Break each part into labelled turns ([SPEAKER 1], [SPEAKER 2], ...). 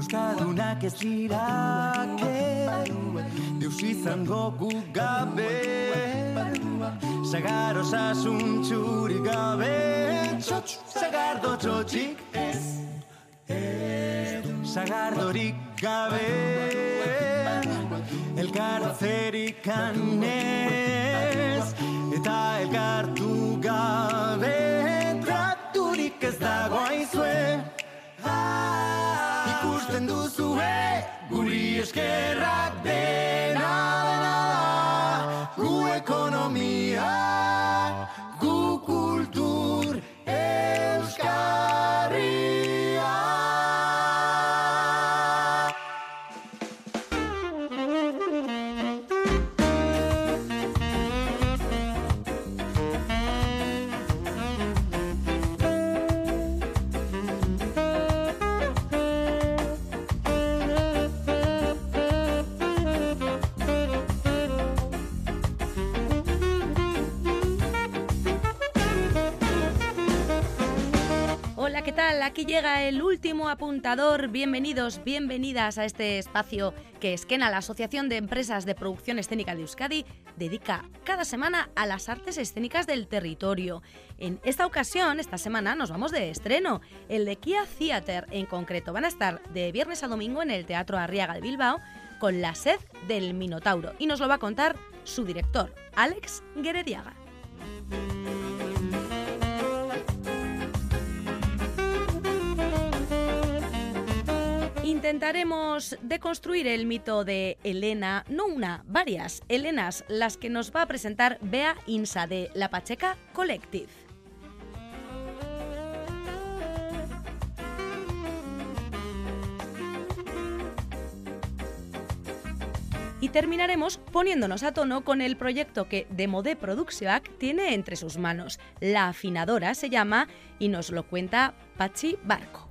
[SPEAKER 1] Euskaldunak ez dirake Deus izango gu gabe Sagar osasun txurik gabe Txotx, sagardo txotxik ez Sagardorik gabe Elkartzerik anez elkartu gabe Traturik ez dago aizue. Ikusten duzue Guri eskerrak dena dena da Gu ekonomia
[SPEAKER 2] Hola, ¿qué tal? Aquí llega el último apuntador. Bienvenidos, bienvenidas a este espacio que Esquena, la Asociación de Empresas de Producción Escénica de Euskadi, dedica cada semana a las artes escénicas del territorio. En esta ocasión, esta semana, nos vamos de estreno. El de Kia Theater, en concreto, van a estar de viernes a domingo en el Teatro Arriaga de Bilbao con la sed del Minotauro. Y nos lo va a contar su director, Alex Guerediaga. Intentaremos deconstruir el mito de Elena, no una, varias Elenas, las que nos va a presentar Bea Insa de La Pacheca Collective. Y terminaremos poniéndonos a tono con el proyecto que Demodé Produccionac tiene entre sus manos. La afinadora se llama y nos lo cuenta Pachi Barco.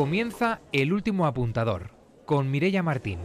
[SPEAKER 3] Comienza el último apuntador con Mirella Martín.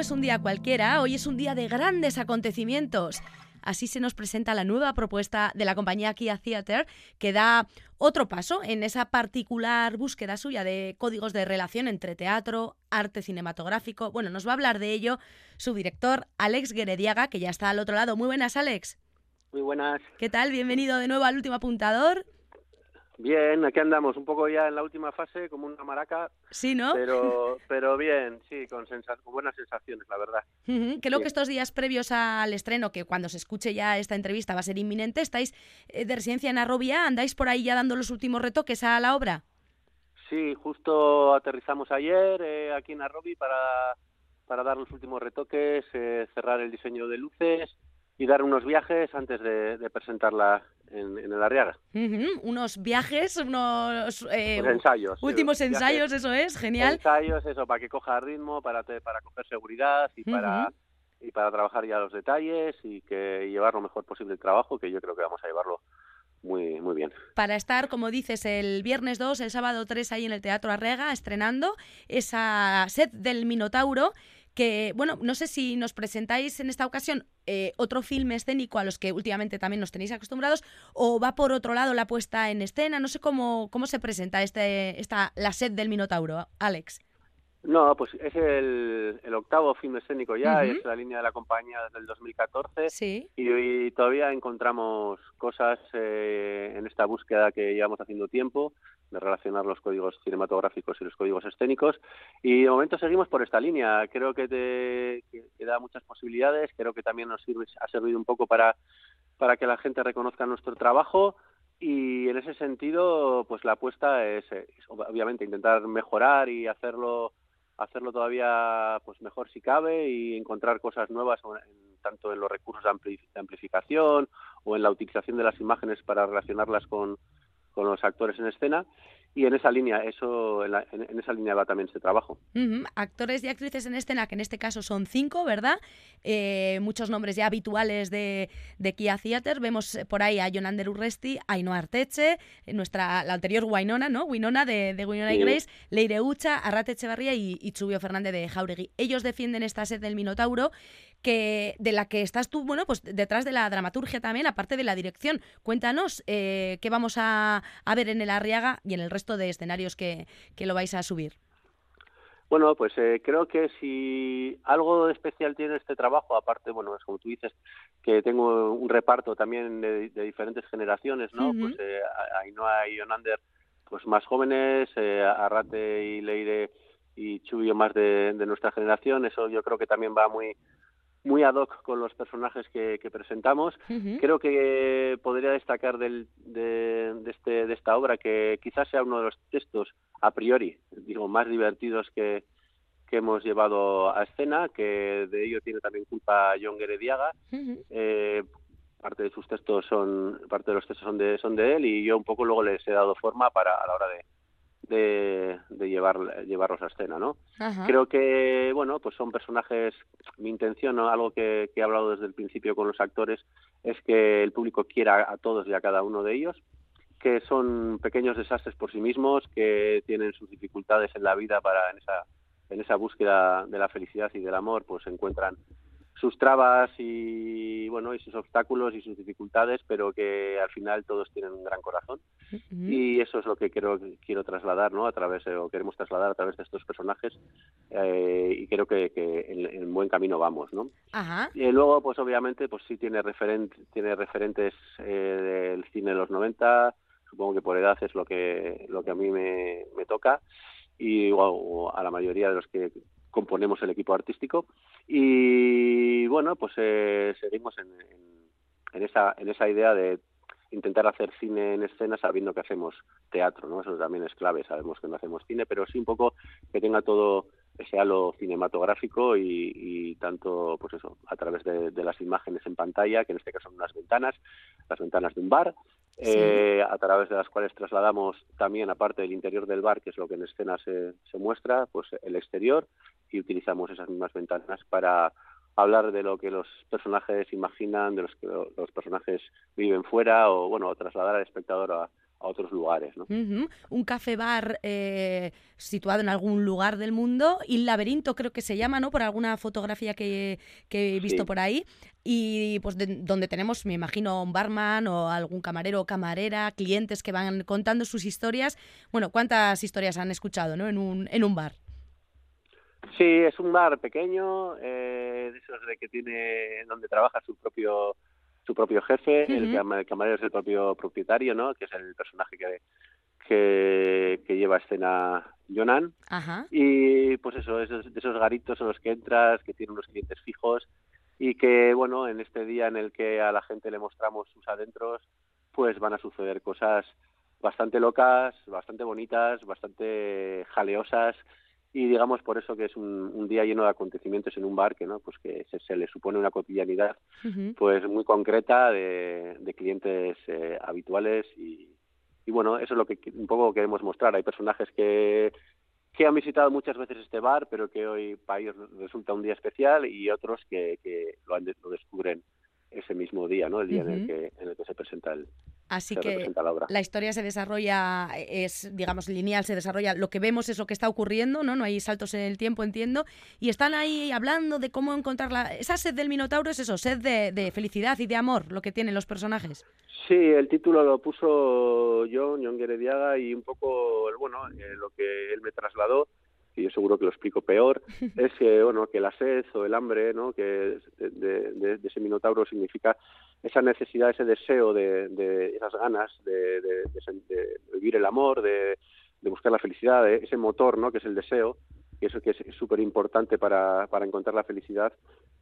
[SPEAKER 2] No es un día cualquiera, hoy es un día de grandes acontecimientos. así se nos presenta la nueva propuesta de la compañía Kia Theater, que da otro paso en esa particular búsqueda suya de códigos de relación entre teatro, arte cinematográfico. Bueno, nos va a hablar de ello su director, Alex Guerediaga, que ya está al otro lado. Muy buenas, Alex.
[SPEAKER 4] Muy buenas.
[SPEAKER 2] ¿Qué tal? Bienvenido de nuevo al último apuntador.
[SPEAKER 4] Bien, aquí andamos, un poco ya en la última fase, como una maraca.
[SPEAKER 2] Sí, ¿no?
[SPEAKER 4] Pero, pero bien, sí, con, buenas sensaciones, la verdad.
[SPEAKER 2] Creo que estos días previos al estreno, que cuando se escuche ya esta entrevista va a ser inminente, estáis eh, de residencia en Arrobia, ¿andáis por ahí ya dando los últimos retoques a la obra?
[SPEAKER 4] Sí, justo aterrizamos ayer eh, aquí en Arrobi para, para dar los últimos retoques, eh, cerrar el diseño de luces y dar unos viajes antes de presentarla en, el Arriaga.
[SPEAKER 2] Unos viajes, unos
[SPEAKER 4] eh, ensayos.
[SPEAKER 2] Últimos ensayos, eso es, genial.
[SPEAKER 4] Ensayos, eso, para que coja ritmo, para, para coger seguridad y para y para trabajar ya los detalles y que llevar lo mejor posible el trabajo, que yo creo que vamos a llevarlo muy, muy bien.
[SPEAKER 2] Para estar, como dices, el viernes 2, el sábado 3 ahí en el Teatro Arrega, estrenando esa set del Minotauro que, bueno, no sé si nos presentáis en esta ocasión eh, otro filme escénico a los que últimamente también nos tenéis acostumbrados, o va por otro lado la puesta en escena, no sé cómo, cómo se presenta este, esta, la set del Minotauro, Alex.
[SPEAKER 4] No, pues es el, octavo film escénico ya, es la línea de la compañía desde el 2014
[SPEAKER 2] sí.
[SPEAKER 4] y, todavía encontramos cosas eh, en esta búsqueda que llevamos haciendo tiempo de relacionar los códigos cinematográficos y los códigos escénicos y de momento seguimos por esta línea. Creo que, te, da muchas posibilidades, creo que también nos sirve, ha servido un poco para, para que la gente reconozca nuestro trabajo y en ese sentido pues la apuesta es obviamente intentar mejorar y hacerlo hacerlo todavía pues mejor si cabe y encontrar cosas nuevas tanto en los recursos de, amplificación o en la utilización de las imágenes para relacionarlas con, con los actores en escena y en esa línea eso en, esa línea va también este trabajo.
[SPEAKER 2] Actores y actrices en escena que en este caso son cinco verdad eh, muchos nombres ya habituales de, de Kia Theater. Vemos por ahí a Jonander Urresti Ainhoa Arteche nuestra la anterior Winona no Winona de, de Winona y Grace Leire Ucha Arrate Echevarría y, y Chubio Fernández de Jauregui. Ellos defienden esta sed del Minotauro que de la que estás tú, bueno, pues detrás de la dramaturgia también, aparte de la dirección. Cuéntanos eh, qué vamos a, ver en el Arriaga y en el resto de escenarios que, que lo vais a subir.
[SPEAKER 4] Bueno, pues eh, creo que si algo especial tiene este trabajo, aparte, bueno, es como tú dices, que tengo un reparto también de, diferentes generaciones, ¿no? Pues eh, Ainhoa y Yonander, pues más jóvenes, eh, Arrate y Leire y Chubio más de, de, nuestra generación, eso yo creo que también va muy muy ad hoc con los personajes que, presentamos. Creo que podría destacar del, de, este, de esta obra que quizás sea uno de los textos a priori, digo, más divertidos que, que hemos llevado a escena, que de ello tiene también culpa John Gerediaga. eh, parte de sus textos son, parte de los textos son de, son de él y yo un poco luego les he dado forma para a la hora de, de, llevar, llevarlos a escena, ¿no? Creo que, bueno, pues son personajes, mi intención, algo que, he hablado desde el principio con los actores, es que el público quiera a todos y a cada uno de ellos, que son pequeños desastres por sí mismos, que tienen sus dificultades en la vida para en esa, en esa búsqueda de la felicidad y del amor, pues se encuentran sus trabas y bueno y sus obstáculos y sus dificultades pero que al final todos tienen un gran corazón. Y eso es lo que quiero quiero trasladar no a través o queremos trasladar a través de estos personajes eh, y creo que, que en, buen camino vamos no y luego pues obviamente pues sí tiene referente tiene referentes eh, del cine de los 90 supongo que por edad es lo que lo que a mí me, me toca. Y o a la mayoría de los que componemos el equipo artístico. Y bueno pues eh, seguimos en, en, esa en esa idea de intentar hacer cine en escena sabiendo que hacemos teatro no eso también es clave. Sabemos que no hacemos cine pero sí un poco que tenga todo ese halo cinematográfico y, tanto pues eso a través de, las imágenes en pantalla que en este caso son unas ventanas las ventanas de un bar eh, a través de las cuales trasladamos también aparte del interior del bar que es lo que en escena se, se muestra pues el exterior y utilizamos esas mismas ventanas para hablar de lo que los personajes imaginan, de los que los personajes viven fuera o bueno, trasladar al espectador a, a otros lugares. ¿no?
[SPEAKER 2] Un café bar eh, situado en algún lugar del mundo, y el laberinto creo que se llama, ¿no? Por alguna fotografía que, he visto por ahí. Y pues donde tenemos, me imagino, un barman o algún camarero o camarera, clientes que van contando sus historias. Bueno, ¿cuántas historias han escuchado ¿no? en, un, en un bar?
[SPEAKER 4] Sí, es un bar pequeño, eh, de esos de que tiene, donde trabaja su propio su propio jefe, el, camarero es el propio propietario, ¿no? Que es el personaje que, que, lleva escena Jonan. Y pues eso, esos, de esos garitos en los que entras, que tienen unos clientes fijos y que, bueno, en este día en el que a la gente le mostramos sus adentros, pues van a suceder cosas bastante locas, bastante bonitas, bastante jaleosas y digamos por eso que es un, día lleno de acontecimientos en un bar que no pues que se, le supone una cotidianidad pues muy concreta de, clientes eh, habituales y, y, bueno eso es lo que un poco queremos mostrar. Hay personajes que que han visitado muchas veces este bar pero que hoy para ellos resulta un día especial y otros que, que lo, lo descubren ese mismo día no el día en el que en el que se presenta el,
[SPEAKER 2] Así que la, historia se desarrolla, es, digamos, lineal, se desarrolla, lo que vemos es lo que está ocurriendo, ¿no? No hay saltos en el tiempo, entiendo. Y están ahí hablando de cómo encontrar la... Esa sed del Minotauro es eso, sed de, felicidad y de amor, lo que tienen los personajes.
[SPEAKER 4] Sí, el título lo puso John, John Guerediaga, y un poco, bueno, eh, lo que él me trasladó y yo seguro que lo explico peor, es que, bueno, que la sed o el hambre, ¿no? que de, ese minotauro significa esa necesidad, ese deseo de, esas ganas de, vivir el amor, de, buscar la felicidad, ese motor, ¿no? que es el deseo, que eso que es súper importante para, para encontrar la felicidad,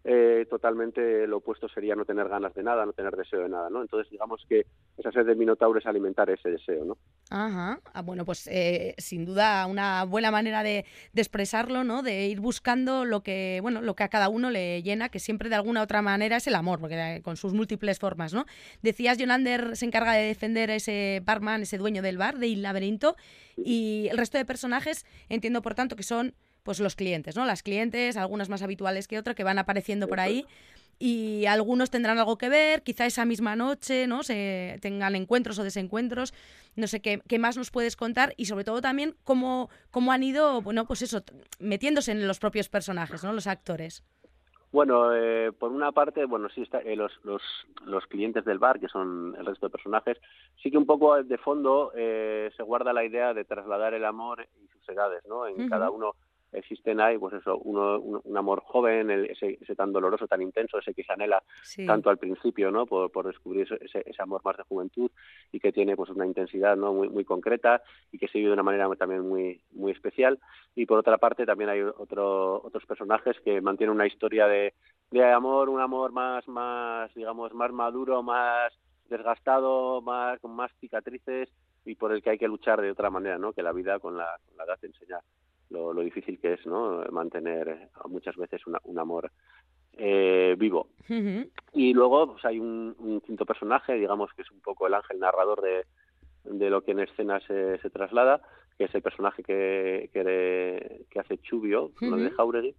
[SPEAKER 4] eh, totalmente lo opuesto sería no tener ganas de nada, no tener deseo de nada, ¿no? Entonces, digamos que esa sed de Minotauro es alimentar ese deseo, ¿no?
[SPEAKER 2] Ajá, ah, bueno, pues eh, sin duda una buena manera de, expresarlo, ¿no? De ir buscando lo que, bueno, lo que a cada uno le llena, que siempre de alguna otra manera es el amor, porque eh, con sus múltiples formas, ¿no? Decías, Jonander se encarga de defender a ese barman, ese dueño del bar, de Il Laberinto, y el resto de personajes entiendo, por tanto, que son pues los clientes, ¿no? Las clientes, algunas más habituales que otras, que van apareciendo por ahí y algunos tendrán algo que ver, quizá esa misma noche, ¿no? Se tengan encuentros o desencuentros, no sé qué, qué más nos puedes contar y sobre todo también cómo, cómo han ido, bueno, pues eso, metiéndose en los propios personajes, ¿no? Los actores.
[SPEAKER 4] Bueno, eh, por una parte, bueno, sí, está, eh, los, los, los, clientes del bar, que son el resto de personajes, sí que un poco de fondo eh, se guarda la idea de trasladar el amor y sus edades, ¿no? En cada uno existen ahí, pues eso, uno, un, amor joven, ese, ese, tan doloroso, tan intenso, ese que se anhela tanto al principio, ¿no? Por, por descubrir ese, ese, amor más de juventud y que tiene pues una intensidad, ¿no? Muy, muy concreta y que se vive de una manera también muy, muy especial. Y por otra parte también hay otro, otros personajes que mantienen una historia de, de amor, un amor más, más, digamos, más maduro, más desgastado, más, con más cicatrices y por el que hay que luchar de otra manera, ¿no? Que la vida con la, con la edad te enseña lo, difícil que es no mantener muchas veces un amor eh, vivo. Y luego pues, hay un, quinto personaje digamos que es un poco el ángel narrador de, de lo que en escena se, se traslada que es el personaje que, que, hace Chubio de Jauregui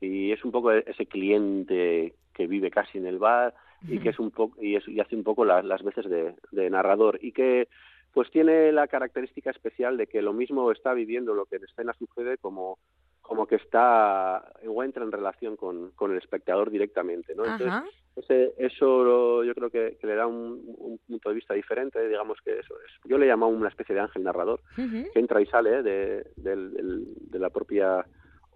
[SPEAKER 4] y es un poco ese cliente que vive casi en el bar y que es un poco y, y hace un poco las, las veces de, de narrador y que pues tiene la característica especial de que lo mismo está viviendo lo que en escena sucede como como que está o entra en relación con, con el espectador directamente, ¿no? Entonces, eso yo creo que, le da un, punto de vista diferente, digamos que eso es. Yo le llamo una especie de ángel narrador que entra y sale de, de la propia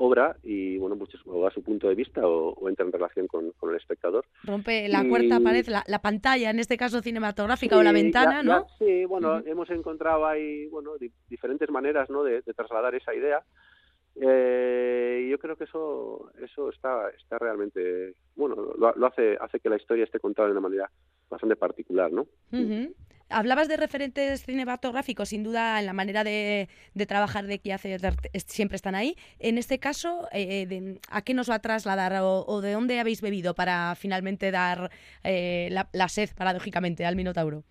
[SPEAKER 4] obra y bueno pues o a su punto de vista o, entra en relación con, el espectador.
[SPEAKER 2] Rompe la cuarta pared la, pantalla en este caso cinematográfica o la ventana no
[SPEAKER 4] sí bueno hemos encontrado ahí bueno diferentes maneras no de, trasladar esa idea eh, yo creo que eso eso está está realmente bueno lo, hace hace que la historia esté contada de una manera bastante particular no
[SPEAKER 2] Hablabas de referentes cinematográficos, sin duda en la manera de, trabajar de que hace siempre están ahí. En este caso, eh, ¿a qué nos va a trasladar o, de dónde habéis bebido para finalmente dar eh, la, sed, paradójicamente, al Minotauro?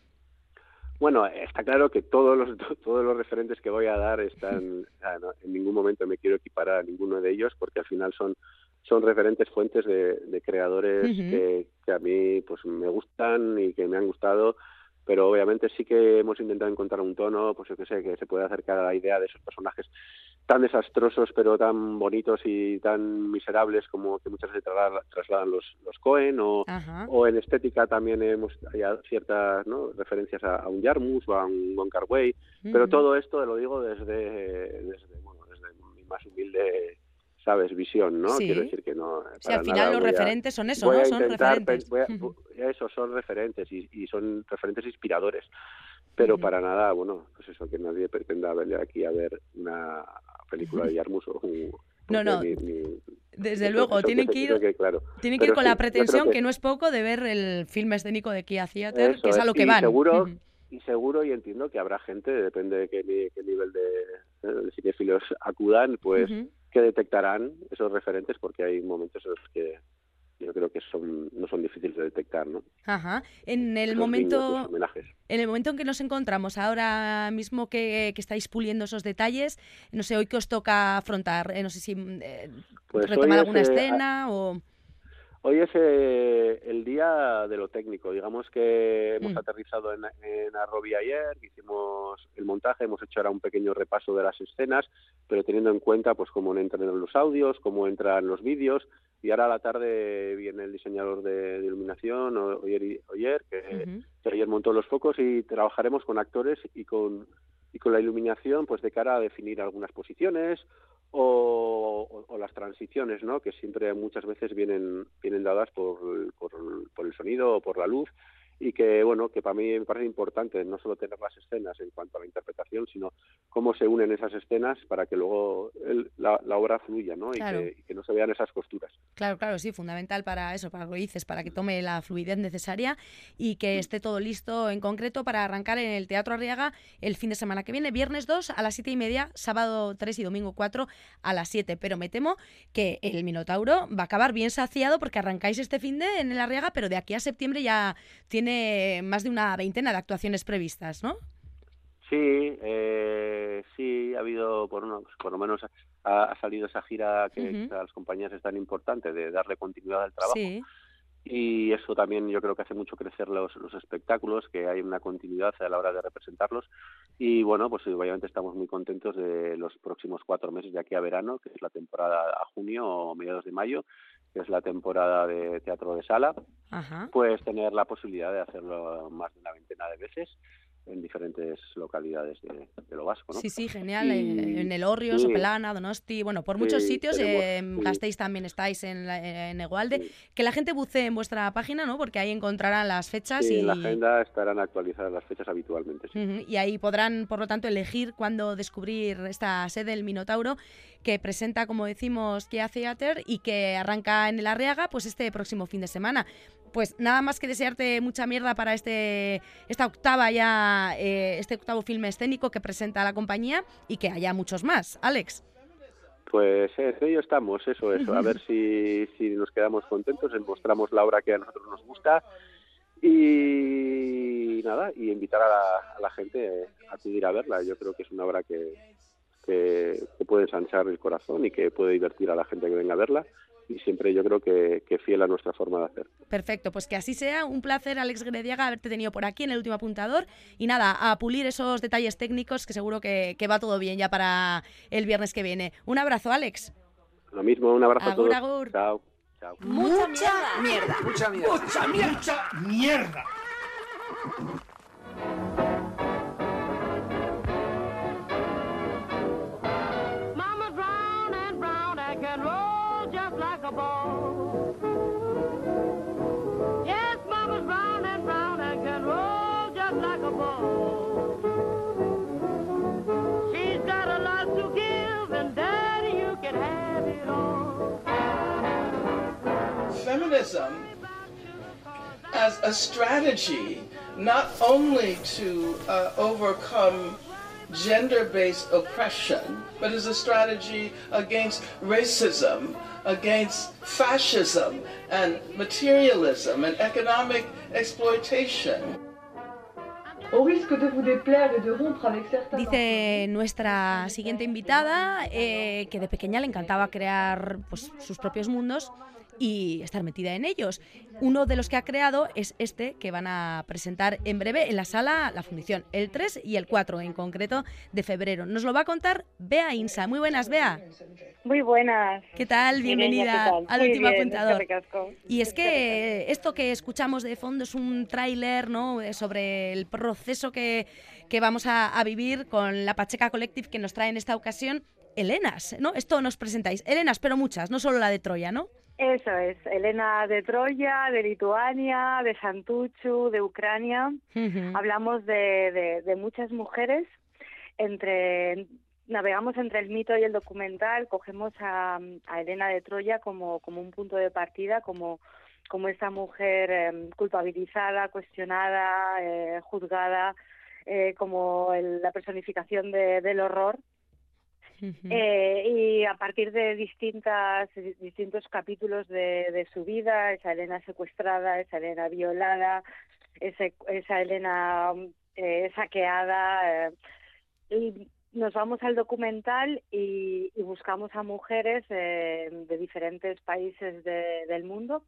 [SPEAKER 4] Bueno, está claro que todos los todos los referentes que voy a dar están en ningún momento me quiero equiparar a ninguno de ellos porque al final son son referentes fuentes de, creadores que, que, a mí pues me gustan y que me han gustado pero obviamente sí que hemos intentado encontrar un tono, pues yo que sé, que se puede acercar a la idea de esos personajes tan desastrosos pero tan bonitos y tan miserables como que muchas veces trasladan los, los Cohen o, o en estética también hemos hay ciertas ¿no? referencias a, un Jarmus o a un Wong Kar Wai, pero todo esto lo digo desde, desde, bueno, desde mi más humilde sabes visión no quiero decir que no
[SPEAKER 2] sí, al final los referentes son eso no son referentes.
[SPEAKER 4] eso son referentes y, y, son referentes inspiradores. Pero para nada bueno pues eso que nadie pretenda verle aquí a ver una película de Yarmus o un,
[SPEAKER 2] no, no. Desde luego, tienen que ir, tienen que ir con la pretensión, que... no es poco, de ver el filme escénico de Kia Theater, que es a lo que van.
[SPEAKER 4] Seguro, y seguro y entiendo que habrá gente, depende de qué, nivel de, de cinefilos acudan, pues que detectarán esos referentes porque hay momentos en los que yo creo que son no son difíciles de detectar, ¿no?
[SPEAKER 2] Ajá. En el momento en el momento en que nos encontramos ahora mismo que, estáis puliendo esos detalles, no sé, hoy que os toca afrontar, eh, no sé si eh, pues retomar alguna escena o
[SPEAKER 4] Hoy es eh, el día de lo técnico. Digamos que hemos mm. aterrizado en, en Arrobi ayer, hicimos el montaje, hemos hecho ahora un pequeño repaso de las escenas, pero teniendo en cuenta pues cómo entran los audios, cómo entran los vídeos. Y ahora a la tarde viene el diseñador de, iluminación, Oyer, Oyer que, que ayer montó los focos y trabajaremos con actores y con y con la iluminación pues de cara a definir algunas posiciones o, las transiciones, ¿no? Que siempre muchas veces vienen vienen dadas por, por, por el sonido o por la luz y que bueno que para mí me parece importante no solo tener las escenas en cuanto a la interpretación sino cómo se unen esas escenas para que luego la, obra fluya ¿no? Y, que, no se vean esas costuras.
[SPEAKER 2] Claro claro sí fundamental para eso para lo que dices para que tome la fluidez necesaria y que esté todo listo en concreto para arrancar en el Teatro Arriaga el fin de semana que viene viernes 2 a las siete y media sábado 3 y domingo 4 a las 7 pero me temo que el Minotauro va a acabar bien saciado porque arrancáis este fin de en el Arriaga pero de aquí a septiembre ya tiene más de una veintena de actuaciones previstas, ¿no?
[SPEAKER 4] Sí, eh, sí, ha habido, por, uno, por lo menos ha, salido esa gira que a las compañías es tan importante de darle continuidad al trabajo. Y eso también yo creo que hace mucho crecer los, los espectáculos, que hay una continuidad a la hora de representarlos. Y bueno, pues obviamente estamos muy contentos de los próximos cuatro meses de aquí a verano, que es la temporada a junio o mediados de mayo, que es la temporada de teatro de sala, puedes tener la posibilidad de hacerlo más de una veintena de veces en diferentes localidades de, lo vasco. ¿no?
[SPEAKER 2] Sí, sí, genial. en, el Orrio, Sopelana, Donosti, bueno, por muchos sitios. en Gasteiz también estáis en, en Egualde. Que la gente bucee en vuestra página, ¿no? Porque ahí encontrarán las fechas. y
[SPEAKER 4] en la agenda estarán actualizadas las fechas habitualmente.
[SPEAKER 2] Y ahí podrán, por lo tanto, elegir cuándo descubrir esta sede del Minotauro que presenta, como decimos, Kia Theater y que arranca en el Arriaga pues este próximo fin de semana. Pues nada más que desearte mucha mierda para este esta octava ya, eh, este octavo filme escénico que presenta la compañía y que haya muchos más. Alex.
[SPEAKER 4] Pues en ello estamos, eso, eso. A ver si, si nos quedamos contentos, mostramos la obra que a nosotros nos gusta y nada, y invitar a la, a la gente a acudir a verla. Yo creo que es una obra que, que, puede ensanchar el corazón y que puede divertir a la gente que venga a verla y siempre yo creo que, fiel a nuestra forma de hacer.
[SPEAKER 2] Perfecto, pues que así sea. Un placer, Alex Grediaga, haberte tenido por aquí en el último apuntador. Y nada, a pulir esos detalles técnicos que seguro que, va todo bien ya para el viernes que viene. Un abrazo, Alex.
[SPEAKER 4] Lo mismo, un abrazo a todos. Chao.
[SPEAKER 2] Chao. Mucha, mierda.
[SPEAKER 1] Mucha mierda. Mucha mierda. Mucha mierda. Feminism as a strategy not only to uh, overcome gender-based oppression, but as a strategy against racism, against fascism and materialism and economic exploitation.
[SPEAKER 2] Dice nuestra siguiente invitada eh, que de pequeña le encantaba crear pues, sus propios mundos y estar metida en ellos. Uno de los que ha creado es este que van a presentar en breve en la sala La Fundición, el 3 y el 4 en concreto de febrero. Nos lo va a contar Bea Insa. Muy buenas, Bea.
[SPEAKER 5] Muy buenas.
[SPEAKER 2] ¿Qué tal? Bienvenida al último apuntador. Y es que esto que escuchamos de fondo es un tráiler ¿no? sobre el proceso que, que vamos a, a vivir con la Pacheca Collective que nos trae en esta ocasión Elenas, ¿no? Esto nos presentáis. Elenas, pero muchas, no solo la de Troya, ¿no?
[SPEAKER 5] Eso es, Elena de Troya, de Lituania, de Santuchu, de Ucrania. Hablamos de, de, muchas mujeres, entre navegamos entre el mito y el documental, cogemos a, a Elena de Troya como, como un punto de partida, como, como esta mujer em, culpabilizada, cuestionada, eh, juzgada, eh, como la personificación del horror eh, y a partir de distintas, distintos capítulos de, su vida, esa Elena secuestrada, esa Elena violada, esa Elena eh, saqueada, eh, y nos vamos al documental y, buscamos a mujeres de diferentes países del mundo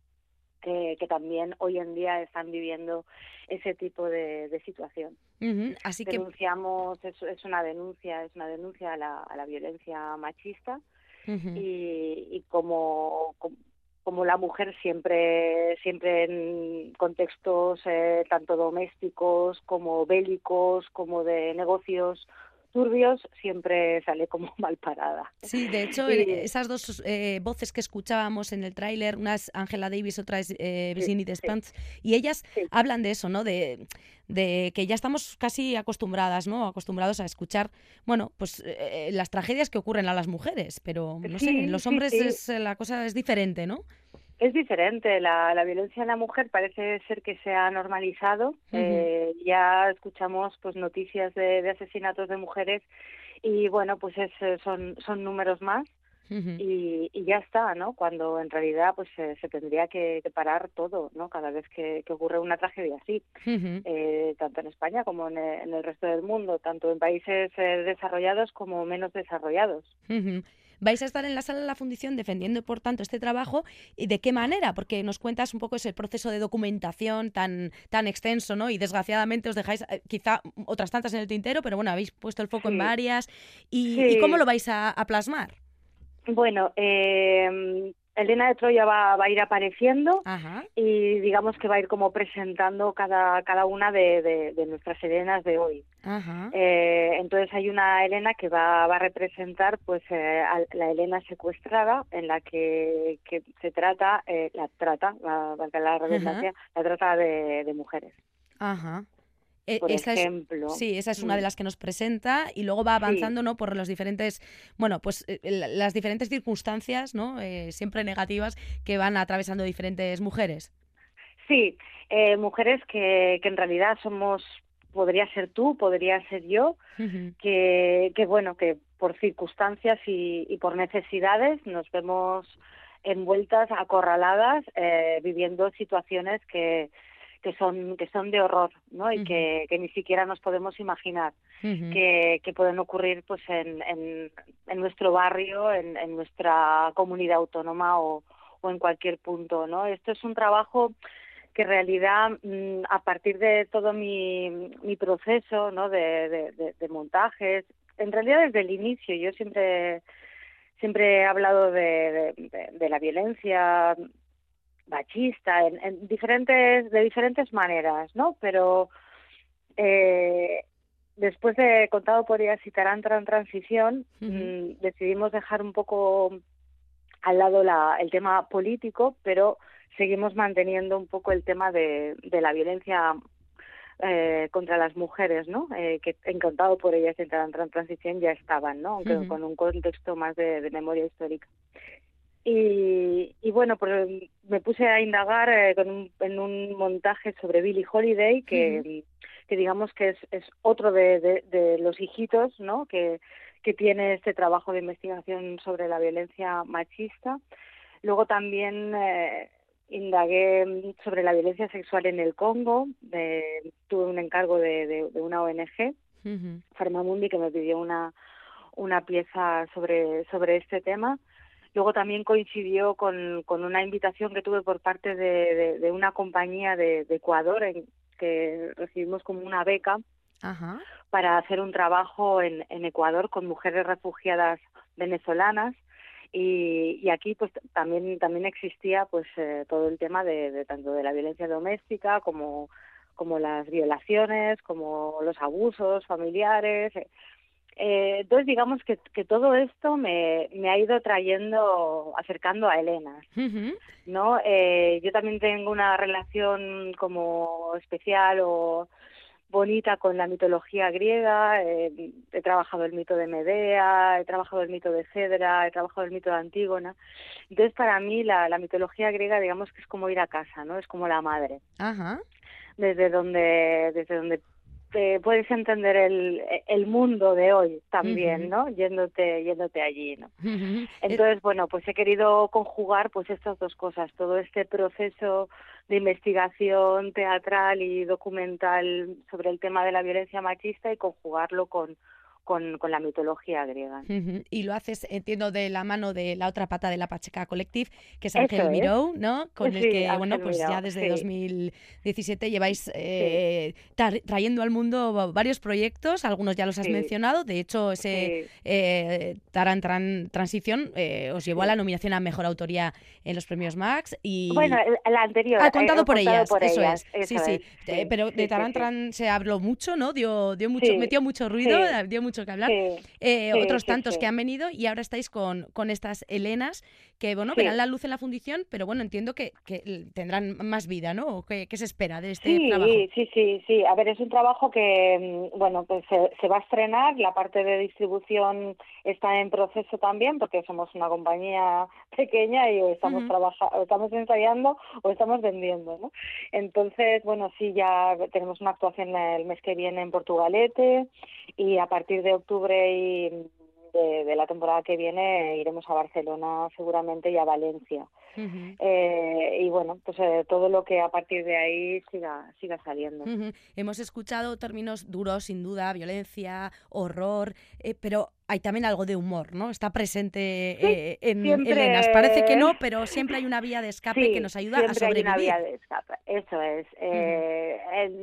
[SPEAKER 5] que, también hoy en día están viviendo ese tipo de, situación.
[SPEAKER 2] Así
[SPEAKER 5] que denunciamos es, es, una denuncia es una denuncia a la, a la violencia machista y, como, como, la mujer siempre siempre en contextos eh, tanto domésticos como bélicos como de negocios turbios siempre sale como mal parada.
[SPEAKER 2] Sí, de hecho, esas dos eh, voces que escuchábamos en el tráiler, una es Angela Davis, otra es eh, Virginie Despentes, y ellas hablan de eso, ¿no? De, de, que ya estamos casi acostumbradas, ¿no? Acostumbrados a escuchar, bueno, pues eh, las tragedias que ocurren a las mujeres, pero no sé, en los hombres es, la cosa es diferente, ¿no?
[SPEAKER 5] Es diferente, la, la, violencia en la mujer parece ser que se ha normalizado. eh, ya escuchamos pues noticias de, de, asesinatos de mujeres y bueno, pues es, son, son números más. y, y, ya está, ¿no? Cuando en realidad pues se, se tendría que, que, parar todo, ¿no? Cada vez que, que ocurre una tragedia así, eh, tanto en España como en el, en el, resto del mundo, tanto en países eh, desarrollados como menos desarrollados
[SPEAKER 2] vais a estar en la sala de la fundición defendiendo, por tanto, este trabajo. ¿Y de qué manera? Porque nos cuentas un poco ese proceso de documentación tan, tan extenso, ¿no? Y desgraciadamente os dejáis eh, quizá otras tantas en el tintero, pero bueno, habéis puesto el foco en varias. ¿Y, cómo lo vais a, a plasmar?
[SPEAKER 5] Bueno, eh, Elena de Troya va, va a ir apareciendo y digamos que va a ir como presentando cada, cada una de, de, nuestras Elenas de hoy. Eh, entonces hay una Elena que va, va a representar pues eh, a la Elena secuestrada en la que, que se trata, eh, la trata, la, la redundancia, la trata de, de mujeres.
[SPEAKER 2] Ajá.
[SPEAKER 5] E, por ejemplo.
[SPEAKER 2] sí, esa es una de mm. las que nos presenta y luego va avanzando, ¿no? Por los diferentes, bueno, pues eh, las diferentes circunstancias, ¿no? Eh, siempre negativas que van atravesando diferentes mujeres.
[SPEAKER 5] Sí, eh, mujeres que, que en realidad somos, podría ser tú, podría ser yo, que, que bueno, que por circunstancias y, y por necesidades nos vemos envueltas, acorraladas, viviendo situaciones que, que son que son de horror no y que, que, ni siquiera nos podemos imaginar que, que, pueden ocurrir pues en, en, en nuestro barrio en, en, nuestra comunidad autónoma o, o en cualquier punto no esto es un trabajo que en realidad mm, a partir de todo mi, mi proceso no de, de, de, montajes en realidad desde el inicio yo siempre siempre he hablado de, de, de, la violencia machista, en, en, diferentes, de diferentes maneras, ¿no? Pero eh, después de Contado por ella y Tarantra en transición, mmm, decidimos dejar un poco al lado la, el tema político, pero seguimos manteniendo un poco el tema de, de la violencia eh, contra las mujeres, ¿no? Eh, que en Contado por ellas y Tarantra en transición ya estaban, ¿no? Aunque uh -huh. con un contexto más de, de memoria histórica. Y, y, bueno, pues me puse a indagar eh, con un, en un montaje sobre Billie Holiday, que, que digamos que es, es otro de, de, de, los hijitos ¿no? que, que tiene este trabajo de investigación sobre la violencia machista. Luego también eh, indagué sobre la violencia sexual en el Congo, de, tuve un encargo de, de, de una ONG, uh -huh. Farmamundi, que me pidió una, una pieza sobre, sobre este tema Luego también coincidió con, con una invitación que tuve por parte de, de, una compañía de, Ecuador en que recibimos como una beca para hacer un trabajo en, en Ecuador con mujeres refugiadas venezolanas. Y, y aquí pues también también existía pues eh, todo el tema de, de, tanto de la violencia doméstica como como las violaciones como los abusos familiares eh, entonces digamos que, que todo esto me, me ha ido trayendo acercando a Elena no eh, yo también tengo una relación como especial o bonita con la mitología griega. Eh, he trabajado el mito de Medea, he trabajado el mito de Cedra, he trabajado el mito de Antígona. Entonces, para mí, la, la mitología griega, digamos que es como ir a casa, ¿no? Es como la madre. Ajá. Desde donde, desde donde te puedes entender el, el mundo de hoy también, ¿no? Yéndote, yéndote allí, ¿no? Entonces, bueno, pues he querido conjugar pues estas dos cosas, todo este proceso de investigación teatral y documental sobre el tema de la violencia machista y conjugarlo con con, con la mitología griega.
[SPEAKER 2] Y lo haces, entiendo, de la mano de la otra pata de la Pacheca Collective, que es Ángel Miró, ¿no? Con el que, bueno, pues ya desde 2017 lleváis eh, trayendo al mundo varios proyectos, algunos ya los has mencionado, de hecho, ese eh, Taran Transición eh, os llevó a la nominación a Mejor Autoría en los premios Max y...
[SPEAKER 5] Bueno, la anterior.
[SPEAKER 2] Ha ah, contado por ellas, eso es. sí, sí, Pero de Taran se habló mucho, ¿no? Dio, dio mucho, metió mucho ruido, dio mucho que hablar. Eh, otros tantos que han venido y ahora estáis con, con estas Helenas que, bueno, verán la luz en la fundición, pero bueno, entiendo que, que tendrán más vida, ¿no? ¿Qué, se espera de este trabajo?
[SPEAKER 5] Sí, sí, sí. A ver, es un trabajo que, mm, bueno, pues se, va a estrenar. La parte de distribución está en proceso también porque somos una compañía pequeña y estamos trabajando, estamos ensayando o estamos vendiendo, ¿no? Entonces, bueno, sí, ya tenemos una actuación el mes que viene en Portugalete y a partir de octubre y de, la temporada que viene iremos a Barcelona seguramente y a Valencia. Eh, y bueno, pues eh, todo lo que a partir de ahí siga, siga saliendo.
[SPEAKER 2] Hemos escuchado términos duros, sin duda, violencia, horror, eh, pero hay también algo de humor, ¿no? Está presente eh, en Elenas. Parece que no, pero siempre hay una vía de escape que nos ayuda a sobrevivir.
[SPEAKER 5] Hay una vía de escape, eso es.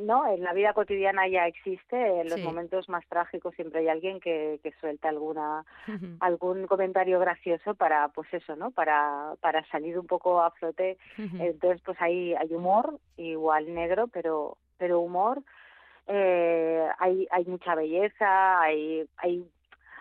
[SPEAKER 5] No, en la vida cotidiana ya existe, en los momentos más trágicos siempre hay alguien que, que suelta alguna algún comentario gracioso para, pues eso, ¿no? Para para salir un poco a flote. Entonces, pues ahí hay humor, igual negro, pero pero humor. Eh, hay hay mucha belleza, hay hay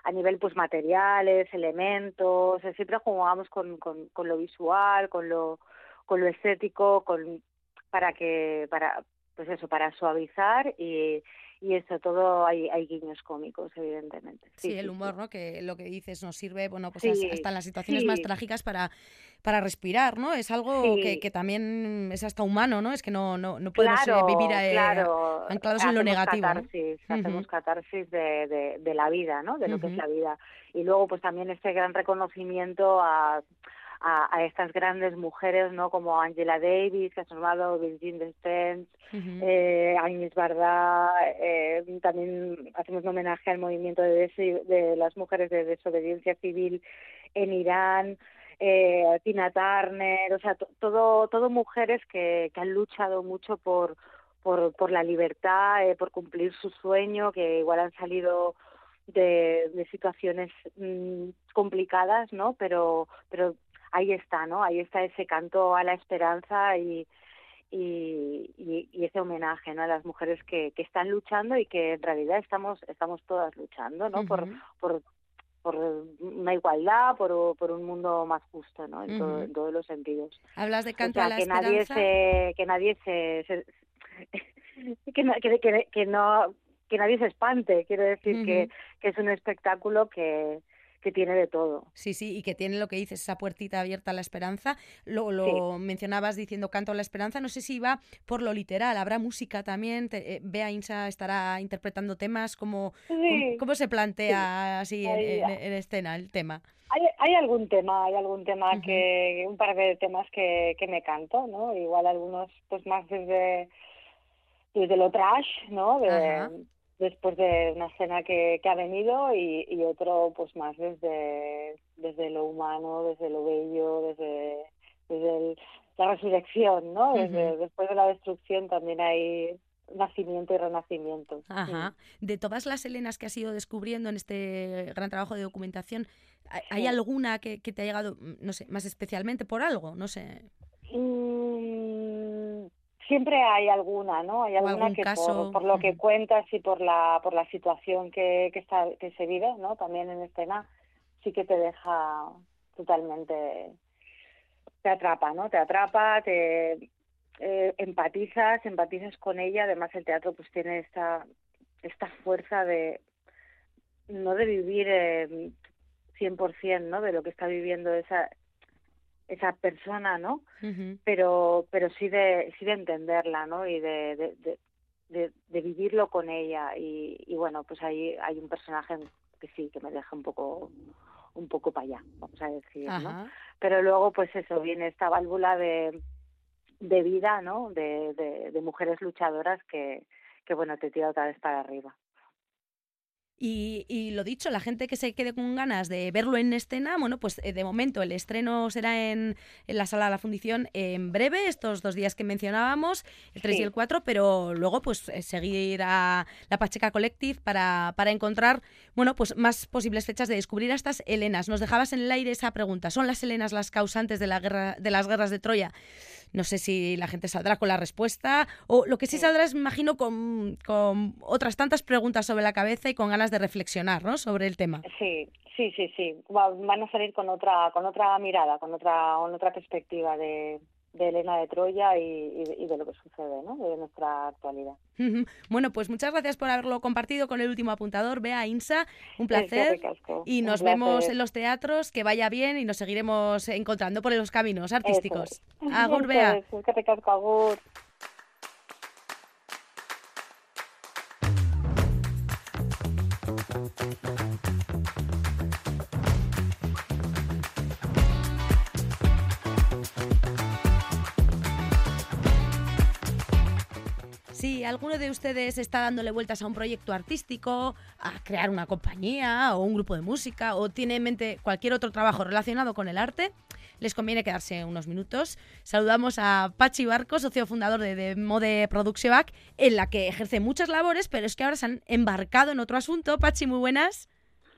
[SPEAKER 5] a nivel pues materiales, elementos, eh, siempre jugamos con, con, con lo visual, con lo, con lo estético, con para que para pues eso para suavizar y, y eso todo hay, hay guiños cómicos evidentemente.
[SPEAKER 2] Sí, el humor no que lo que dices nos sirve bueno pues hasta en las situaciones más trágicas para para respirar no es algo que, que, también es hasta humano no es que no no, no podemos eh, vivir eh, anclados en lo negativo
[SPEAKER 5] catarsis, hacemos catarsis de, de, de, la vida no de lo que es la vida. Y luego pues también este gran reconocimiento a a, a, estas grandes mujeres, ¿no? Como Angela Davis, que ha formado Virginia Despens, eh, Agnes Barda, eh, también hacemos un homenaje al movimiento de, de las mujeres de desobediencia civil en Irán, eh, Tina Turner, o sea, todo, todo mujeres que, que han luchado mucho por, por, por la libertad, eh, por cumplir su sueño, que igual han salido de, de situaciones mm, complicadas, ¿no? Pero, pero ahí está, ¿no? Ahí está ese canto a la esperanza y, y, y, ese homenaje ¿no? a las mujeres que, que están luchando y que en realidad estamos estamos todas luchando no por, por por una igualdad por, por un mundo más justo no en, todo, en todos los sentidos.
[SPEAKER 2] Hablas de canto a la
[SPEAKER 5] que
[SPEAKER 2] esperanza.
[SPEAKER 5] nadie se que nadie se, que, que, que, no que nadie se espante quiero decir que, que es un espectáculo que que tiene de todo.
[SPEAKER 2] Sí, sí, y que tiene lo que dices, esa puertita abierta a la esperanza. Lo, lo mencionabas diciendo canto a la esperanza. No sé si va por lo literal. Habrá música también. Eh, Bea Insa estará interpretando temas. ¿Cómo, cómo, se plantea así en, escena el tema?
[SPEAKER 5] Hay, hay algún tema, hay algún tema que, un par de temas que, que me canto, ¿no? Igual algunos, pues más desde, desde lo trash, ¿no? De, después de una escena que, que ha venido y, y, otro pues más desde, desde lo humano, desde lo bello, desde, desde la resurrección, ¿no? Desde, Después de la destrucción también hay nacimiento y renacimiento.
[SPEAKER 2] Ajá. De todas las Helenas que has ido descubriendo en este gran trabajo de documentación, ¿hay alguna que, que te ha llegado, no sé, más especialmente por algo? No sé.
[SPEAKER 5] Mm, siempre hay alguna, ¿no? Hay alguna que por, lo que cuentas y por la por la situación que, que, está, que se vive, ¿no? También en escena sí que te deja totalmente te atrapa, ¿no? Te atrapa, te eh, empatizas, empatizas con ella. Además el teatro pues tiene esta esta fuerza de no de vivir eh, 100%, ¿no? De lo que está viviendo esa esa persona, ¿no? Pero pero sí de sí de entenderla, ¿no? Y de, de, de, vivirlo con ella y, y bueno, pues ahí hay un personaje que sí que me deja un poco un poco para allá, vamos a decir, ¿no? Pero luego pues eso viene esta válvula de de vida, ¿no? De, de, de mujeres luchadoras que que bueno te tira otra vez para arriba.
[SPEAKER 2] Y, y, lo dicho, la gente que se quede con ganas de verlo en escena, bueno, pues eh, de momento el estreno será en, en, la sala de la fundición en breve, estos dos días que mencionábamos, el 3 sí. y el 4, pero luego pues eh, seguir a la Pacheca Collective para, para encontrar, bueno, pues más posibles fechas de descubrir a estas Helenas. Nos dejabas en el aire esa pregunta, ¿son las Helenas las causantes de, la guerra, de las guerras de Troya? No sé si la gente saldrá con la respuesta o lo que sí saldrá es, me imagino, con, con otras tantas preguntas sobre la cabeza y con ganas de reflexionar ¿no? sobre el tema.
[SPEAKER 5] Sí, sí, sí, sí. Van a salir con otra, con otra mirada, con otra, con otra perspectiva de, de Elena de Troya y, de lo que sucede, ¿no? De nuestra actualidad.
[SPEAKER 2] Bueno, pues muchas gracias por haberlo compartido con el último apuntador. Bea Insa, un placer. Y nos vemos en los teatros, que vaya bien y nos seguiremos encontrando por los caminos artísticos.
[SPEAKER 5] Eso.
[SPEAKER 2] Agur, Bea.
[SPEAKER 5] Que
[SPEAKER 2] Si alguno de ustedes está dándole vueltas a un proyecto artístico, a crear una compañía o un grupo de música o tiene en mente cualquier otro trabajo relacionado con el arte, les conviene quedarse unos minutos. Saludamos a Pachi Barco, socio fundador de, de Mode Productioac, en la que ejerce muchas labores, pero es que ahora se han embarcado en otro asunto. Pachi, muy buenas.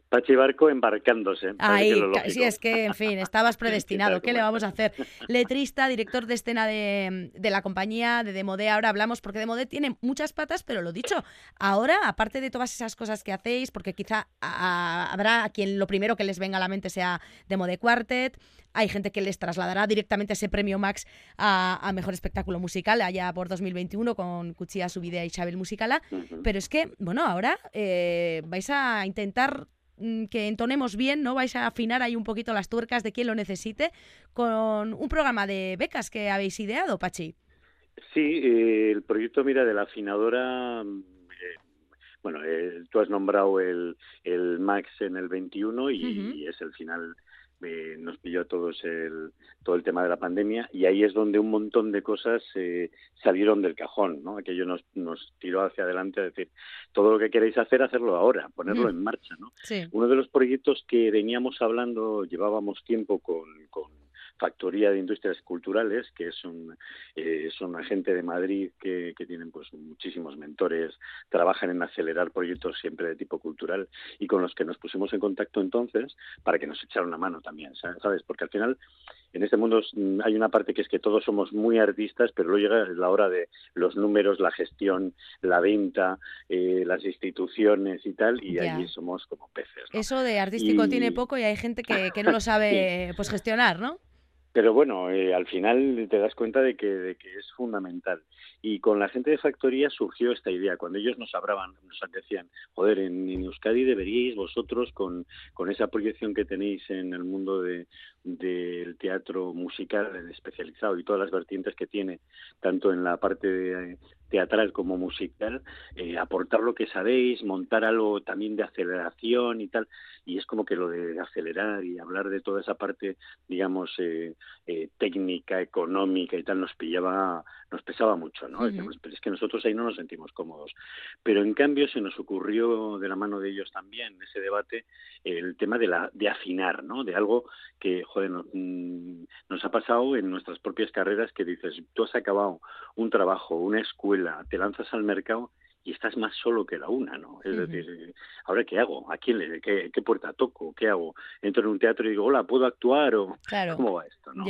[SPEAKER 6] Pachi Barco embarcándose.
[SPEAKER 2] Ay, sí, es que, en fin, estabas predestinado. ¿Qué le vamos a hacer? Letrista, director de escena de, de la compañía, de Demodé. Ahora hablamos porque Demodé tiene muchas patas, pero lo dicho, ahora, aparte de todas esas cosas que hacéis, porque quizá a, habrá a quien lo primero que les venga a la mente sea Demodé Quartet, hay gente que les trasladará directamente ese premio Max a, a Mejor Espectáculo Musical allá por 2021 con Cuchilla Subidea y Isabel Musicala. Uh -huh. Pero es que, bueno, ahora eh, vais a intentar que entonemos bien, ¿no? Vais a afinar ahí un poquito las tuercas de quien lo necesite con un programa de becas que habéis ideado, Pachi.
[SPEAKER 6] Sí, eh, el proyecto, mira, de la afinadora, eh, bueno, eh, tú has nombrado el, el Max en el 21 y, uh -huh. y es el final eh, nos pilló a todos el, todo el tema de la pandemia y ahí es donde un montón de cosas eh, salieron del cajón, ¿no? Aquello nos, nos tiró hacia adelante a decir, todo lo que queréis hacer, hacerlo ahora, ponerlo mm. en marcha, ¿no?
[SPEAKER 2] Sí.
[SPEAKER 6] Uno de los proyectos que veníamos hablando, llevábamos tiempo con, con Factoría de Industrias Culturales, que es un, eh, son una gente de Madrid que, que, tienen pues muchísimos mentores, trabajan en acelerar proyectos siempre de tipo cultural y con los que nos pusimos en contacto entonces para que nos echaran una mano también, ¿sabes? Porque al final en este mundo hay una parte que es que todos somos muy artistas, pero luego llega la hora de los números, la gestión, la venta, eh, las instituciones y tal, y yeah. allí somos como peces. ¿no?
[SPEAKER 2] Eso de artístico y... tiene poco y hay gente que, que no lo sabe sí. pues gestionar, ¿no?
[SPEAKER 6] Pero bueno, eh, al final te das cuenta de que, de que es fundamental. Y con la gente de factoría surgió esta idea. Cuando ellos nos hablaban, nos decían, joder, en, en Euskadi deberíais vosotros, con, con esa proyección que tenéis en el mundo de, del teatro musical especializado y todas las vertientes que tiene, tanto en la parte de, teatral como musical, eh, aportar lo que sabéis, montar algo también de aceleración y tal, y es como que lo de acelerar y hablar de toda esa parte, digamos, eh, eh, técnica, económica y tal, nos pillaba nos pesaba mucho, ¿no? pero es que nosotros ahí no nos sentimos cómodos. Pero en cambio se nos ocurrió de la mano de ellos también ese debate el tema de la de afinar, ¿no? De algo que, joder, mm, nos ha pasado en nuestras propias carreras que dices, tú has acabado un trabajo, una escuela, te lanzas al mercado y estás más solo que la una, ¿no? Es decir, ¿ahora qué hago? ¿A quién le, qué, qué puerta toco? ¿Qué hago? Entro en un teatro y digo, hola, ¿puedo actuar? o ¿Cómo va esto? ¿no?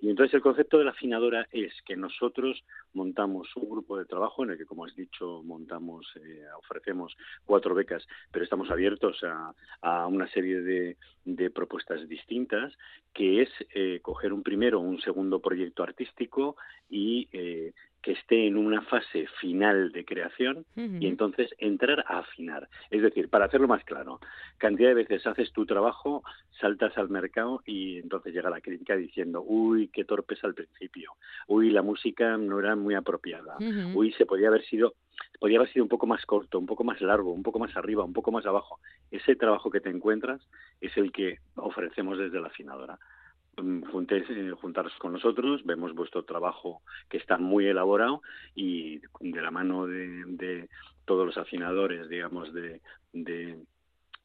[SPEAKER 6] Y entonces el concepto de la afinadora es que nosotros montamos un grupo de trabajo en el que, como has dicho, montamos, eh, ofrecemos cuatro becas, pero estamos abiertos a, a una serie de, de, propuestas distintas, que es eh, coger un primero, un segundo proyecto artístico y eh, que esté en una fase final de creación y entonces entrar a afinar. Es decir, para hacerlo más claro, cantidad de veces haces tu trabajo, saltas al mercado y entonces llega la crítica diciendo, uy, qué torpes al principio, uy, la música no era muy apropiada, uy, se podía haber sido podía haber sido un poco más corto, un poco más largo, un poco más arriba, un poco más abajo. Ese trabajo que te encuentras es el que ofrecemos desde la afinadora. Mm, juntéis, eh, juntaros con nosotros, vemos vuestro trabajo que está muy elaborado y de la mano de, todos los afinadores, digamos, de, de,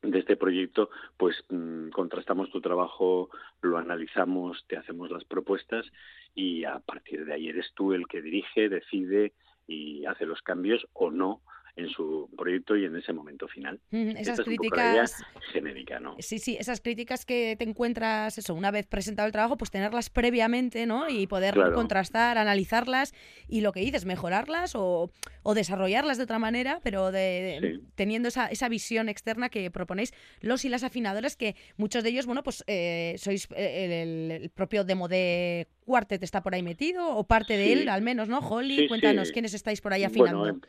[SPEAKER 6] este proyecto, pues mm, contrastamos tu trabajo, lo analizamos, te hacemos las propuestas y a partir de ahí eres tú el que dirige, decide y hace los cambios o no en su proyecto y en ese momento final.
[SPEAKER 2] esas críticas
[SPEAKER 6] genérica, ¿no?
[SPEAKER 2] Sí, sí, esas críticas que te encuentras eso una vez presentado el trabajo, pues tenerlas previamente, ¿no? Y poder contrastar, analizarlas y lo que dices, mejorarlas o, o desarrollarlas de otra manera, pero de, teniendo esa, esa visión externa que proponéis los y las afinadores que muchos de ellos, bueno, pues eh, sois eh, el, propio demo de Quartet está por ahí metido o parte de él, al menos, ¿no? Holly, cuéntanos quiénes estáis por ahí afinando.
[SPEAKER 6] Bueno,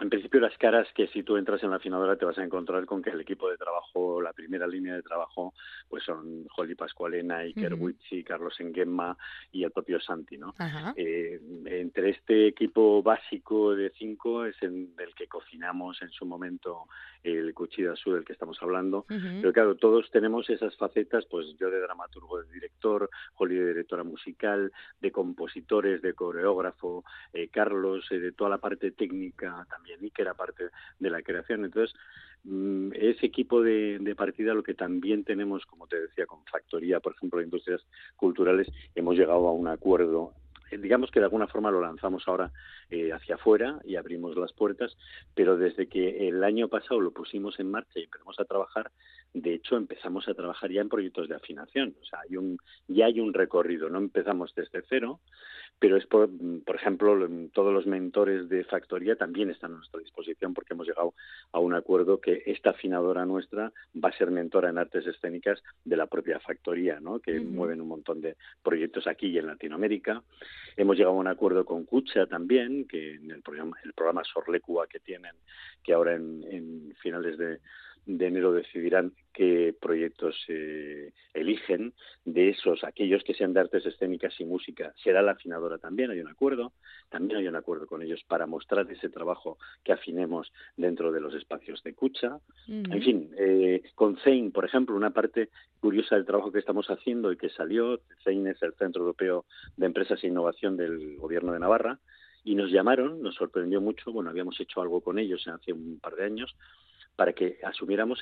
[SPEAKER 6] en principio las caras que si tú entras en la afinadora te vas a encontrar con que el equipo de trabajo, la primera línea de trabajo, pues son Holly Pascualena, Iker uh Carlos Engemma y el propio Santi, ¿no? Eh, entre este equipo básico de cinco es el del que cocinamos en su momento el Cuchilla Azul del que estamos hablando, pero claro, todos tenemos esas facetas, pues yo de dramaturgo, de director, Holly de directora musical, de compositores, de coreógrafo, eh, Carlos, eh, de toda la parte técnica también y que era parte de la creación. Entonces, mm, ese equipo de, de, partida, lo que también tenemos, como te decía, con Factoría, por ejemplo, de Industrias Culturales, hemos llegado a un acuerdo digamos que de alguna forma lo lanzamos ahora eh, hacia afuera y abrimos las puertas, pero desde que el año pasado lo pusimos en marcha y empezamos a trabajar, de hecho empezamos a trabajar ya en proyectos de afinación, o sea, hay un, ya hay un recorrido, no empezamos desde cero, pero es por, por ejemplo, todos los mentores de factoría también están a nuestra disposición porque hemos llegado a un acuerdo que esta afinadora nuestra va a ser mentora en artes escénicas de la propia factoría, ¿no? que mueven un montón de proyectos aquí y en Latinoamérica. Hemos llegado a un acuerdo con Cucha también, que en el programa, el programa Sorlecua que tienen, que ahora en finales de, de enero decidirán qué proyectos se eligen. De esos, aquellos que sean de artes escénicas y música, será la afinadora también, hay un acuerdo. También hay un acuerdo con ellos para mostrar ese trabajo que afinemos dentro de los espacios de escucha. En fin, eh, con CEIN, por ejemplo, una parte curiosa del trabajo que estamos haciendo y que salió, CEIN es el Centro Europeo de Empresas e Innovación del Gobierno de Navarra, y nos llamaron, nos sorprendió mucho, bueno, habíamos hecho algo con ellos hace un par de años, para que asumiéramos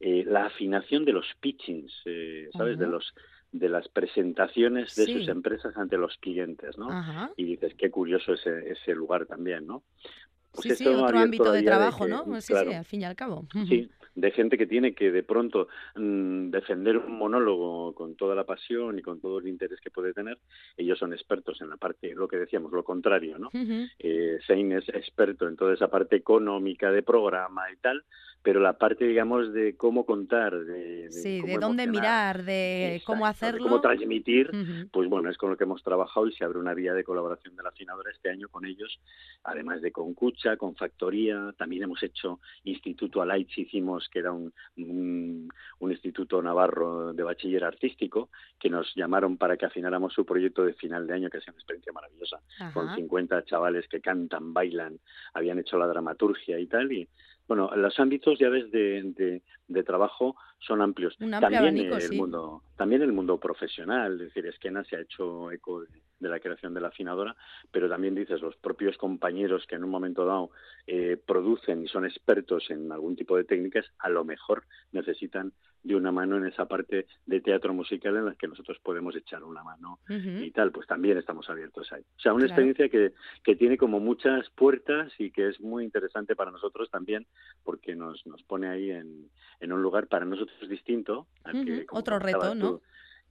[SPEAKER 6] eh, la afinación de los pitchings, eh, ¿sabes? De los de las presentaciones de sus empresas ante los clientes, ¿no? Y dices, qué curioso ese, ese lugar también, ¿no?
[SPEAKER 2] Pues sí, sí, otro ámbito de trabajo, ¿no? Sí, sí, al fin y al cabo.
[SPEAKER 6] Sí, de gente que tiene que de pronto mm, defender un monólogo con toda la pasión y con todo el interés que puede tener. Ellos son expertos en la parte, lo que decíamos, lo contrario, ¿no? eh, es experto en toda esa parte económica de programa y tal, pero la parte, digamos, de cómo contar, de,
[SPEAKER 2] sí, de dónde mirar, de cómo hacerlo,
[SPEAKER 6] de cómo transmitir, pues bueno, es con lo que hemos trabajado y se abre una vía de colaboración de la afinadora este año con ellos, además de con Cucha, con Factoría, también hemos hecho Instituto Alaitz, hicimos que era un, un, instituto navarro de bachiller artístico, que nos llamaron para que afináramos su proyecto de final de año, que ha sido una experiencia maravillosa, con 50 chavales que cantan, bailan, habían hecho la dramaturgia y tal, y bueno, los ámbitos ya ves de, de, trabajo son amplios. también el mundo, también el mundo profesional, es decir, Esquena se ha hecho eco de la creación de la afinadora, pero también dices los propios compañeros que en un momento dado eh, producen y son expertos en algún tipo de técnicas, a lo mejor necesitan de una mano en esa parte de teatro musical en la que nosotros podemos echar una mano y tal, pues también estamos abiertos ahí. O sea, una experiencia que, que tiene como muchas puertas y que es muy interesante para nosotros también porque nos, nos pone ahí en, en un lugar para nosotros distinto.
[SPEAKER 2] Otro reto, ¿no?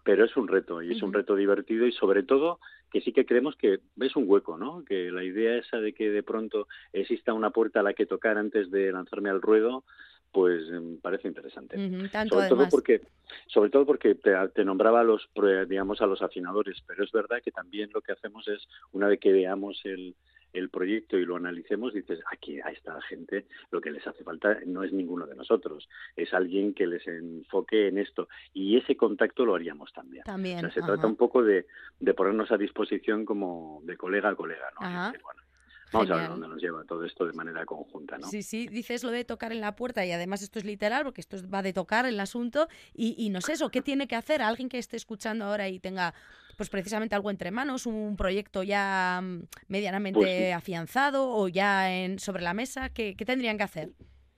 [SPEAKER 6] pero es un reto y es un reto divertido y sobre todo que sí que creemos que es un hueco, ¿no? Que la idea esa de que de pronto exista una puerta a la que tocar antes de lanzarme al ruedo, pues em, parece interesante. sobre todo porque sobre todo porque te, nombraba a los digamos a los afinadores, pero es verdad que también lo que hacemos es una vez que veamos el el proyecto y lo analicemos, dices, aquí a esta gente lo que les hace falta no es ninguno de nosotros, es alguien que les enfoque en esto. Y ese contacto lo haríamos también.
[SPEAKER 2] También.
[SPEAKER 6] se trata un poco de, de, ponernos a disposición como de colega a colega, ¿no? Vamos a ver dónde nos lleva todo esto de manera conjunta, ¿no?
[SPEAKER 2] Sí, sí, dices lo de tocar en la puerta y además esto es literal porque esto va de tocar el asunto y, y no sé eso, ¿qué tiene que hacer alguien que esté escuchando ahora y tenga pues precisamente algo entre manos, un proyecto ya mm, medianamente pues afianzado o ya en, sobre la mesa? ¿Qué, tendrían que hacer?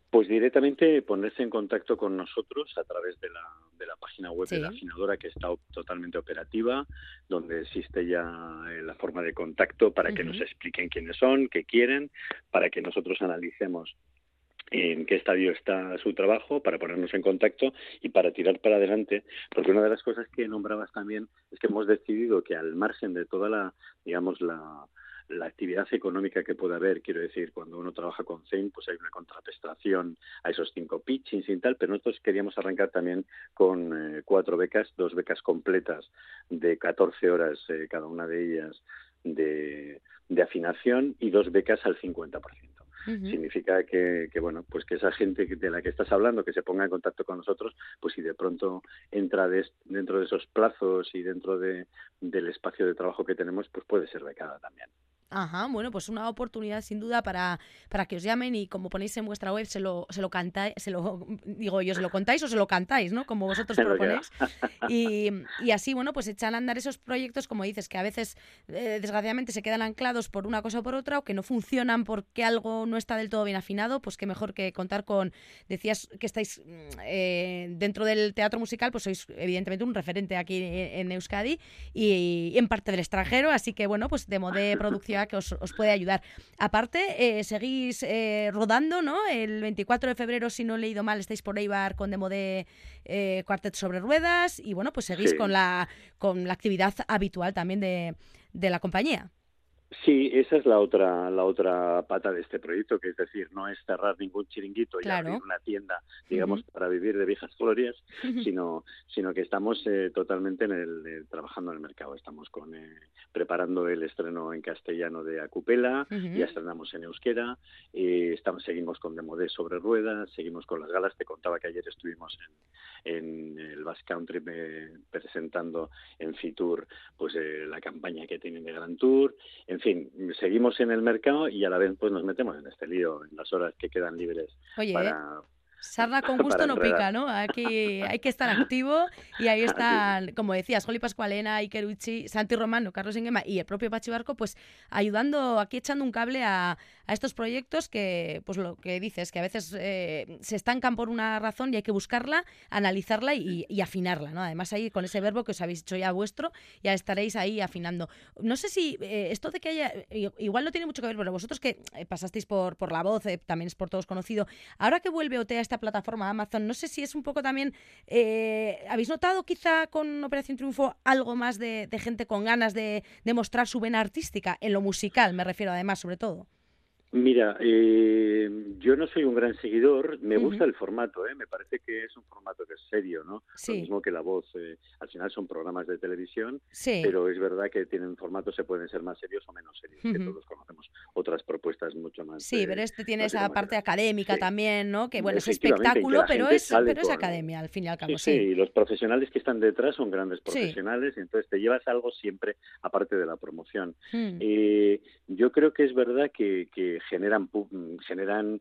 [SPEAKER 6] Pues directamente ponerse en contacto con nosotros a través de la, de la página web de la afinadora que está totalmente operativa, donde existe ya eh, la forma de contacto para que nos expliquen quiénes son, qué quieren, para que nosotros analicemos en qué estadio está su trabajo para ponernos en contacto y para tirar para adelante, porque una de las cosas que nombrabas también es que hemos decidido que al margen de toda la, digamos, la, la actividad económica que puede haber, quiero decir, cuando uno trabaja con Zen, pues hay una contraprestación a esos cinco pitchings y tal, pero nosotros queríamos arrancar también con eh, cuatro becas, dos becas completas de 14 horas eh, cada una de ellas de, de afinación y dos becas al 50%. Significa que, que, bueno, pues que esa gente de la que estás hablando, que se ponga en contacto con nosotros, pues si de pronto entra dentro de esos plazos y dentro de, del espacio de trabajo que tenemos, pues puede ser becada también.
[SPEAKER 2] Ajá, bueno, pues una oportunidad sin duda para, para que os llamen y como ponéis en vuestra web se lo, se lo cantáis, se lo digo yo, se lo contáis o se lo cantáis, ¿no? Como vosotros proponéis. Y, y, así, bueno, pues echan a andar esos proyectos, como dices, que a veces eh, desgraciadamente se quedan anclados por una cosa o por otra o que no funcionan porque algo no está del todo bien afinado, pues qué mejor que contar con, decías que estáis mm, eh, dentro del teatro musical, pues sois evidentemente un referente aquí en Euskadi y, y en parte del extranjero, así que bueno, pues de modo de producción que os, puede ayudar. Aparte, eh, seguís eh, rodando, ¿no? El 24 de febrero, si no he leído mal, estáis por Eibar con Demo de eh, Cuartet sobre Ruedas y bueno, pues seguís con, la, con la actividad habitual también de, de la compañía.
[SPEAKER 6] Sí, esa es la otra la otra pata de este proyecto, que es decir, no es cerrar ningún chiringuito y abrir una tienda, digamos, para vivir de viejas glorias, sino sino que estamos eh, totalmente en el trabajando en el mercado. Estamos con eh, preparando el estreno en castellano de Acupela, ya estrenamos en euskera, eh, estamos seguimos con Demodé sobre ruedas, seguimos con las galas. Te contaba que ayer estuvimos en, en el Basque Country presentando en Fitur pues la campaña que tienen de Gran Tour. En en fin, seguimos en el mercado y a la vez pues nos metemos en este lío en las horas que quedan libres para,
[SPEAKER 2] Sarna con gusto no pica, ¿no? Aquí hay que estar activo y ahí están, como decías, Joli Pascualena, Iker Uchi, Santi Romano, Carlos Enguema y el propio Pachi Barco, pues ayudando, aquí echando un cable a, a estos proyectos que, pues lo que dices, que a veces eh, se estancan por una razón y hay que buscarla, analizarla y, afinarla, ¿no? Además ahí con ese verbo que os habéis hecho ya vuestro, ya estaréis ahí afinando. No sé si eh, esto de que haya, igual no tiene mucho que ver, pero vosotros que eh, pasasteis por, por la voz, también es por todos conocido, ahora que vuelve OT a esta plataforma Amazon, no sé si es un poco también, ¿habéis notado quizá con Operación Triunfo algo más de, de gente con ganas de, de mostrar su vena artística, en lo musical me refiero además sobre todo?
[SPEAKER 6] Mira, eh, yo no soy un gran seguidor, me gusta el formato, ¿eh? me parece que es un formato que es serio, ¿no? Lo mismo que la voz, eh, al final son programas de televisión, pero es verdad que tienen formatos, se pueden ser más serios o menos serios, que todos conocemos otras propuestas mucho más.
[SPEAKER 2] Sí, pero este tiene esa parte académica también, ¿no? Que bueno, es espectáculo, pero es, pero es academia, al fin y al cabo.
[SPEAKER 6] Sí, sí, y los profesionales que están detrás son grandes profesionales, y entonces te llevas algo siempre aparte de la promoción. Eh, yo creo que es verdad que, que generan, generan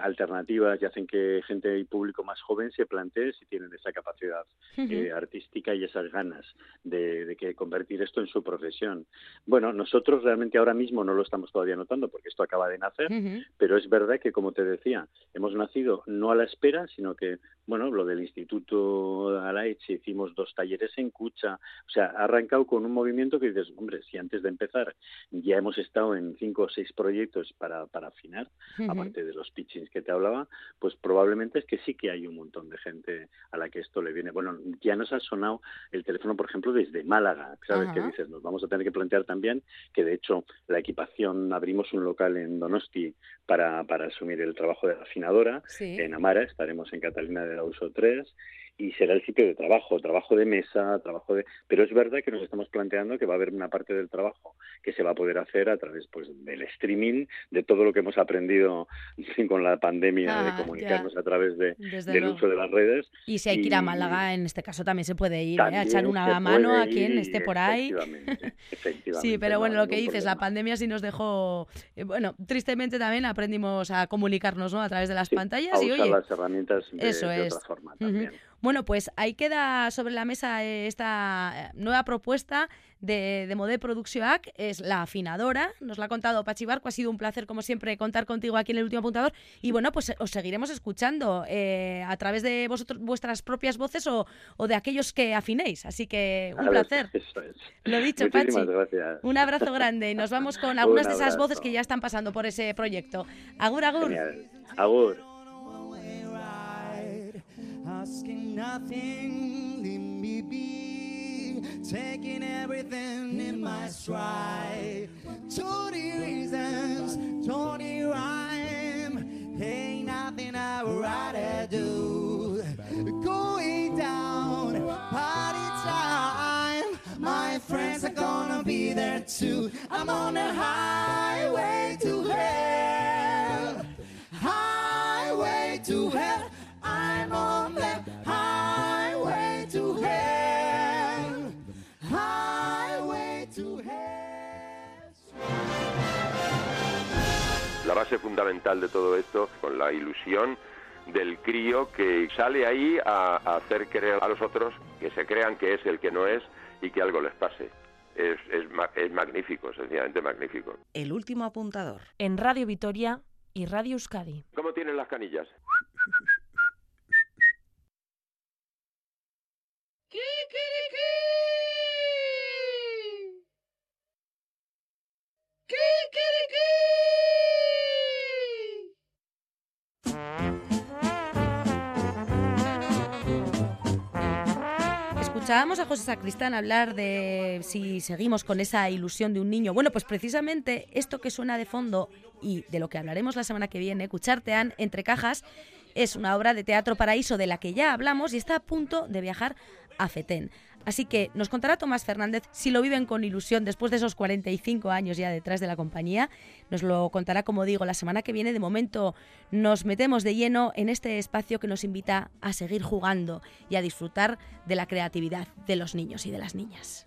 [SPEAKER 6] alternativas y hacen que gente y público más joven se plantee si tienen esa capacidad eh, artística y esas ganas de, que convertir esto en su profesión. Bueno, nosotros realmente ahora mismo no lo estamos todavía notando porque esto acaba de nacer, pero es verdad que, como te decía, hemos nacido no a la espera, sino que, bueno, lo del Instituto Alaich hicimos dos talleres en Cucha, o sea, ha arrancado con un movimiento que dices, hombre, si antes de empezar ya hemos estado en cinco o seis proyectos para, para afinar, aparte de los pitchings que te hablaba, pues probablemente es que sí que hay un montón de gente a la que esto le viene. Bueno, ya nos ha sonado el teléfono, por ejemplo, desde Málaga, ¿sabes? qué dices, nos vamos a tener que plantear también que, de hecho, la equipación, abrimos un local en Donosti para, para asumir el trabajo de la afinadora, en Amara, estaremos en Catalina de la Uso 3, y será el sitio de trabajo, trabajo de mesa, trabajo de... Pero es verdad que nos estamos planteando que va a haber una parte del trabajo que se va a poder hacer a través pues del streaming, de todo lo que hemos aprendido con la pandemia, de ah, comunicarnos a través de, del uso de las redes.
[SPEAKER 2] Y si hay que ir a Málaga, en este caso también se puede ir ¿eh? a echar una mano a quien esté por ahí.
[SPEAKER 6] Efectivamente,
[SPEAKER 2] sí, pero bueno, lo que dices, la pandemia sí nos dejó... Eh, bueno, tristemente también aprendimos a comunicarnos ¿no? a través de las pantallas. y
[SPEAKER 6] usar las herramientas de, Eso es. otra forma también.
[SPEAKER 2] Bueno, pues ahí queda sobre la mesa esta eh, nueva propuesta de, de Modé Produccióac, es la afinadora, nos la ha contado Pachi Barco, ha sido un placer como siempre contar contigo aquí en el último apuntador y bueno, pues os seguiremos escuchando eh, a través de vosotros, vuestras propias voces o, de aquellos que afinéis, así que un placer. Lo dicho, Pachi. Un abrazo grande y nos vamos con algunas de esas voces que ya están pasando por ese proyecto. Agur, agur.
[SPEAKER 6] Agur.
[SPEAKER 7] Asking nothing, leave me be, taking everything in my stride. Twenty reasons, twenty rhyme, ain't nothing I would rather do. Going down, party time, my friends are gonna be there too. I'm on the highway to hell,
[SPEAKER 8] base fundamental de todo esto, con la ilusión del crío que sale ahí a, hacer creer a los otros que se crean que es el que no es y que algo les pase. Es, es, es magnífico, sencillamente magnífico.
[SPEAKER 2] El último apuntador. En Radio Vitoria y Radio Euskadi.
[SPEAKER 8] ¿Cómo tienen las canillas?
[SPEAKER 2] Escuchábamos a José Sacristán hablar de si seguimos con esa ilusión de un niño. Bueno, pues precisamente esto que suena de fondo y de lo que hablaremos la semana que viene, Cuchartean entre cajas, es una obra de teatro paraíso de la que ya hablamos y está a punto de viajar a Fetén. Así que nos contará Tomás Fernández si lo viven con ilusión después de esos 45 años ya detrás de la compañía. Nos lo contará, como digo, la semana que viene. De momento nos metemos de lleno en este espacio que nos invita a seguir jugando y a disfrutar de la creatividad de los niños y de las niñas.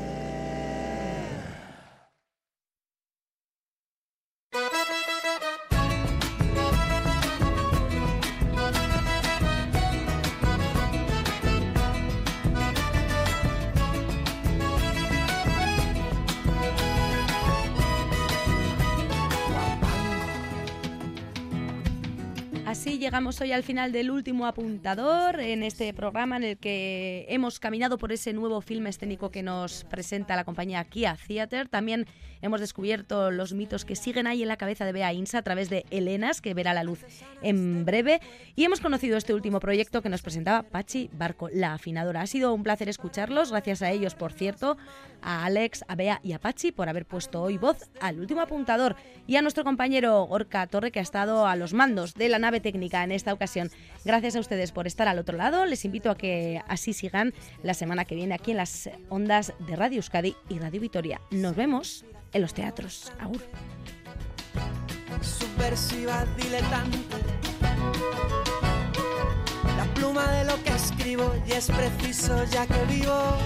[SPEAKER 2] Hoy al final del último apuntador en este programa en el que hemos caminado por ese nuevo filme escénico que nos presenta la compañía Kia Theater. También hemos descubierto los mitos que siguen ahí en la cabeza de Bea Insa a través de Elenas, que verá la luz en breve. Y hemos conocido este último proyecto que nos presentaba Pachi Barco, la afinadora. Ha sido un placer escucharlos, gracias a ellos, por cierto, a Alex, a Bea y a Pachi por haber puesto hoy voz al último apuntador y a nuestro compañero Gorka Torre que ha estado a los mandos de la nave técnica en esta ocasión. Gracias a ustedes por estar al otro lado. Les invito a que así sigan la semana que viene aquí en las ondas de Radio Euskadi y Radio Vitoria. Nos vemos en los teatros. Agur.
[SPEAKER 9] Subversiva diletante. La pluma de lo que escribo y es preciso ya que vivo.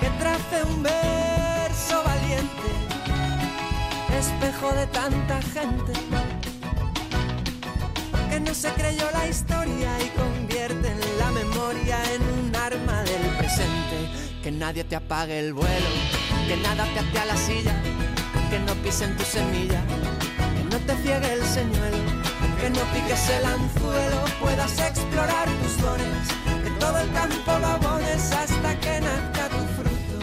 [SPEAKER 9] Que trace un verso valiente, espejo de tanta gente que no se creyó la historia y convierte en la memoria en un arma del presente. Que nadie te apague el vuelo, que nada te ate a la silla, que no pisen tu semilla, que no te ciegue el señuelo, que no piques el anzuelo, puedas explorar tus dones, que todo el campo lo abones hasta que nazca tu fruto.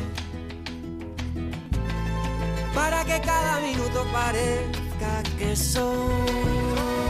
[SPEAKER 9] Para que cada minuto parezca que son